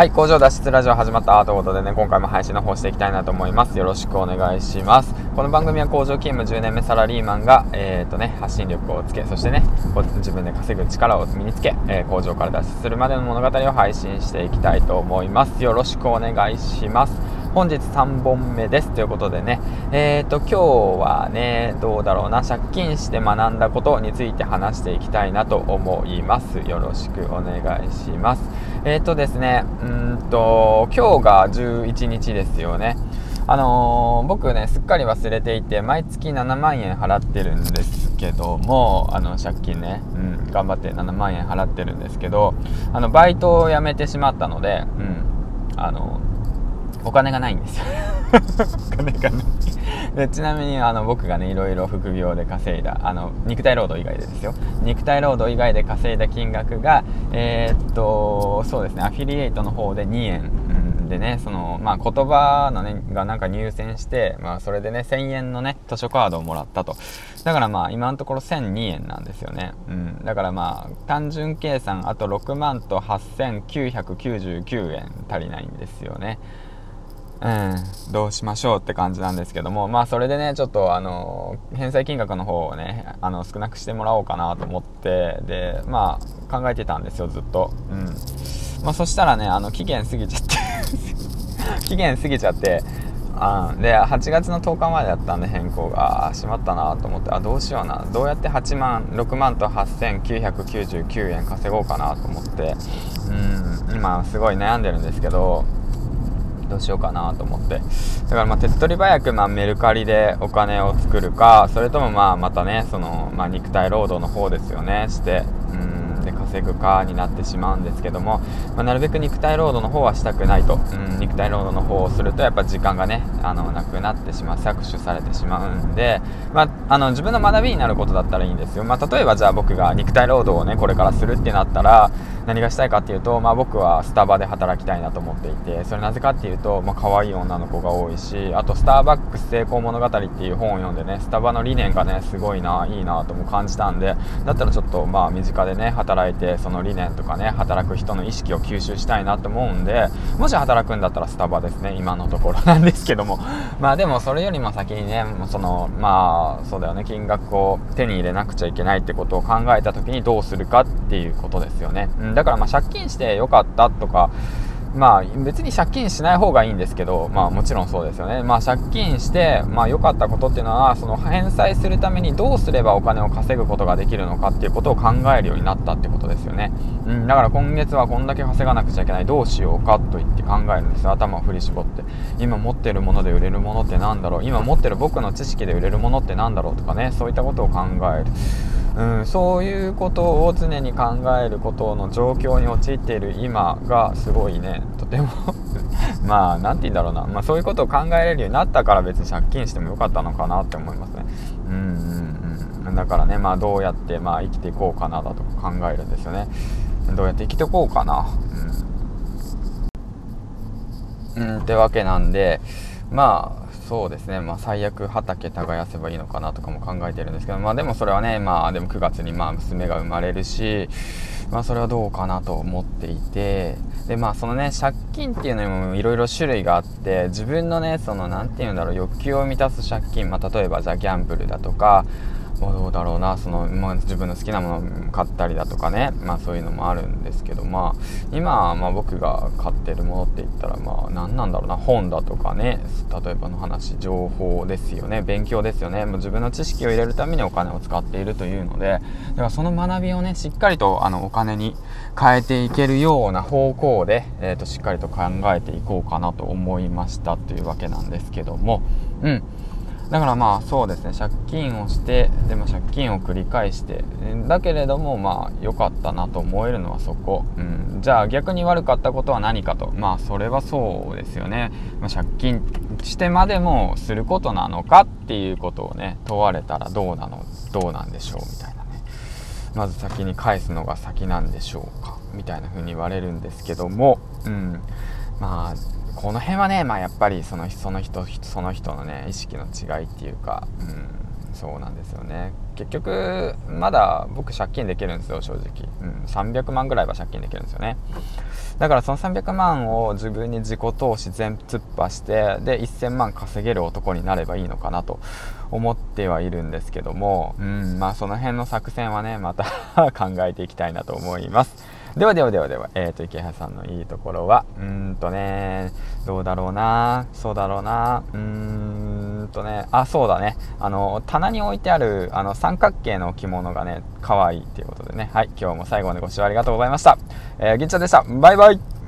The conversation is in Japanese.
はい工場脱出ラジオ始まったということでね今回も配信の方していきたいなと思います。よろしくお願いします。この番組は工場勤務10年目サラリーマンがえっ、ー、とね発信力をつけそしてね自分で稼ぐ力を身につけ、えー、工場から脱出するまでの物語を配信していきたいと思います。よろしくお願いします。本日3本目です。ということでねえっ、ー、と今日はねどうだろうな。借金して学んだことについて話していきたいなと思います。よろしくお願いします。えっ、とですねうんと今日が11日ですよね。あのー、僕ねすっかり忘れていて毎月7万円払ってるんですけどもあの借金ね、うん、頑張って7万円払ってるんですけどあのバイトを辞めてしまったので、うん、あのお金がないんです。よ お金がない。でちなみにあの僕がねいろいろ副業で稼いだあの肉体労働以外でですよ。肉体労働以外で稼いだ金額がえー、っとそうですねアフィリエイトの方で2円、うん、でねそのまあ言葉のねがなんか入選してまあそれでね1000円のね図書カードをもらったと。だからまあ今のところ1002円なんですよね、うん、だからまあ単純計算あと6万と8999円足りないんですよね。うん、どうしましょうって感じなんですけども、まあそれでね、ちょっとあの、返済金額の方をね、あの、少なくしてもらおうかなと思って、で、まあ考えてたんですよ、ずっと。うん。まあそしたらね、あの、期限過ぎちゃって 期限過ぎちゃって、あで、8月の10日までだったんで変更が、しまったなと思って、あ、どうしような。どうやって8万、6万と8999円稼ごうかなと思って、うん、今すごい悩んでるんですけど、どうしようかなと思って。だからまあ手っ取り早くまあメルカリでお金を作るかそれともまあまたねその、まあ、肉体労働の方ですよねしてうんで稼ぐかになってしまうんですけども、まあ、なるべく肉体労働の方はしたくないと、うん、肉体労働の方をするとやっぱ時間がねあのなくなってしまう搾取されてしまうんで、まあ、あの自分の学びになることだったらいいんですよ、まあ、例えばじゃあ僕が肉体労働をねこれからするってなったら何がしたいかっていうと、まあ、僕はスタバで働きたいなと思っていてそれなぜかっていうと、まあ、可愛い女の子が多いしあとスターバックス成功物語っていう本を読んでねスタバの理念がねすごいないいなとも感じたんでだったらちょっとまあ身近でね働いてその理念とかね働く人の意識を吸収したいなと思うんでもし働くんだったらスタバですね今のところなんですけども。まあでもそれよりも先にねそのまあそうだよね金額を手に入れなくちゃいけないってことを考えた時にどうするかっていうことですよね、うん。だからまあ借金してよかったとか、まあ別に借金しない方がいいんですけど、まあもちろんそうですよね。まあ借金して、まあ良かったことっていうのは、その返済するためにどうすればお金を稼ぐことができるのかっていうことを考えるようになったってことですよね。うん、だから今月はこんだけ稼がなくちゃいけない、どうしようかと言って考えるんですよ。頭を振り絞って。今持ってるもので売れるものって何だろう今持ってる僕の知識で売れるものって何だろうとかね、そういったことを考える。うん、そういうことを常に考えることの状況に陥っている今がすごいね。とても。まあ何て言うんだろうな、まあ、そういうことを考えれるようになったから別に借金してもよかったのかなって思いますね。うんうんうん。だからねまあどうやってまあ生きていこうかなだとか考えるんですよね。どうやって生きていこうかな。うん、うん、ってわけなんでまあそうですね、まあ、最悪畑耕せばいいのかなとかも考えてるんですけど、まあ、でもそれはね、まあ、でも9月にまあ娘が生まれるし、まあ、それはどうかなと思っていてで、まあ、そのね借金っていうのにもいろいろ種類があって自分のねその何て言うんだろう欲求を満たす借金、まあ、例えばじゃあギャンブルだとかどうだろうなその、まあ、自分の好きなものを買ったりだとかね、まあ、そういうのもあるんですけど、まあ、今、まあ、僕が買ってるものって言ったら、まあ、何なんだろうな本だとかね。例えばの話情報ですよね。勉強ですよね。もう自分の知識を入れるためにお金を使っているというので。だからその学びをねしっかりとあのお金に変えていけるような方向で、えーとしっかりと考えていこうかなと思いましたというわけなんですけども。うん。だからまあそうですね。借金をしてでも借金を繰り返してだけれどもまあ良かったなと思えるのはそこ、うん、じゃあ逆に悪かったことは何かと。まあそれはそうですよね、まあ、借金してまでもすることなのかっていうことをね問われたらどうなのどうなんでしょうみたいなね。まず先に返すのが先なんでしょうかみたいな風に言われるんですけども。うん。まあこの辺はね、まあ、やっぱりそのその人その人のね意識の違いっていうか、うん、そうなんですよね。結局まだ僕借金できるんですよ正直、うん、300万ぐらいは借金できるんですよね。だからその300万を自分に自己投資全突破してで1000万稼げる男になればいいのかなと思ってはいるんですけどもうんまあその辺の作戦はねまた 考えていきたいなと思います。ではではではでは、えっ、ー、と、池原さんのいいところは、うんとね、どうだろうな、そうだろうな、うーんとね、あ、そうだね、あの、棚に置いてある、あの、三角形の着物がね、可愛いっていうことでね、はい、今日も最後までご視聴ありがとうございました。えー、銀ちゃんでした。バイバイ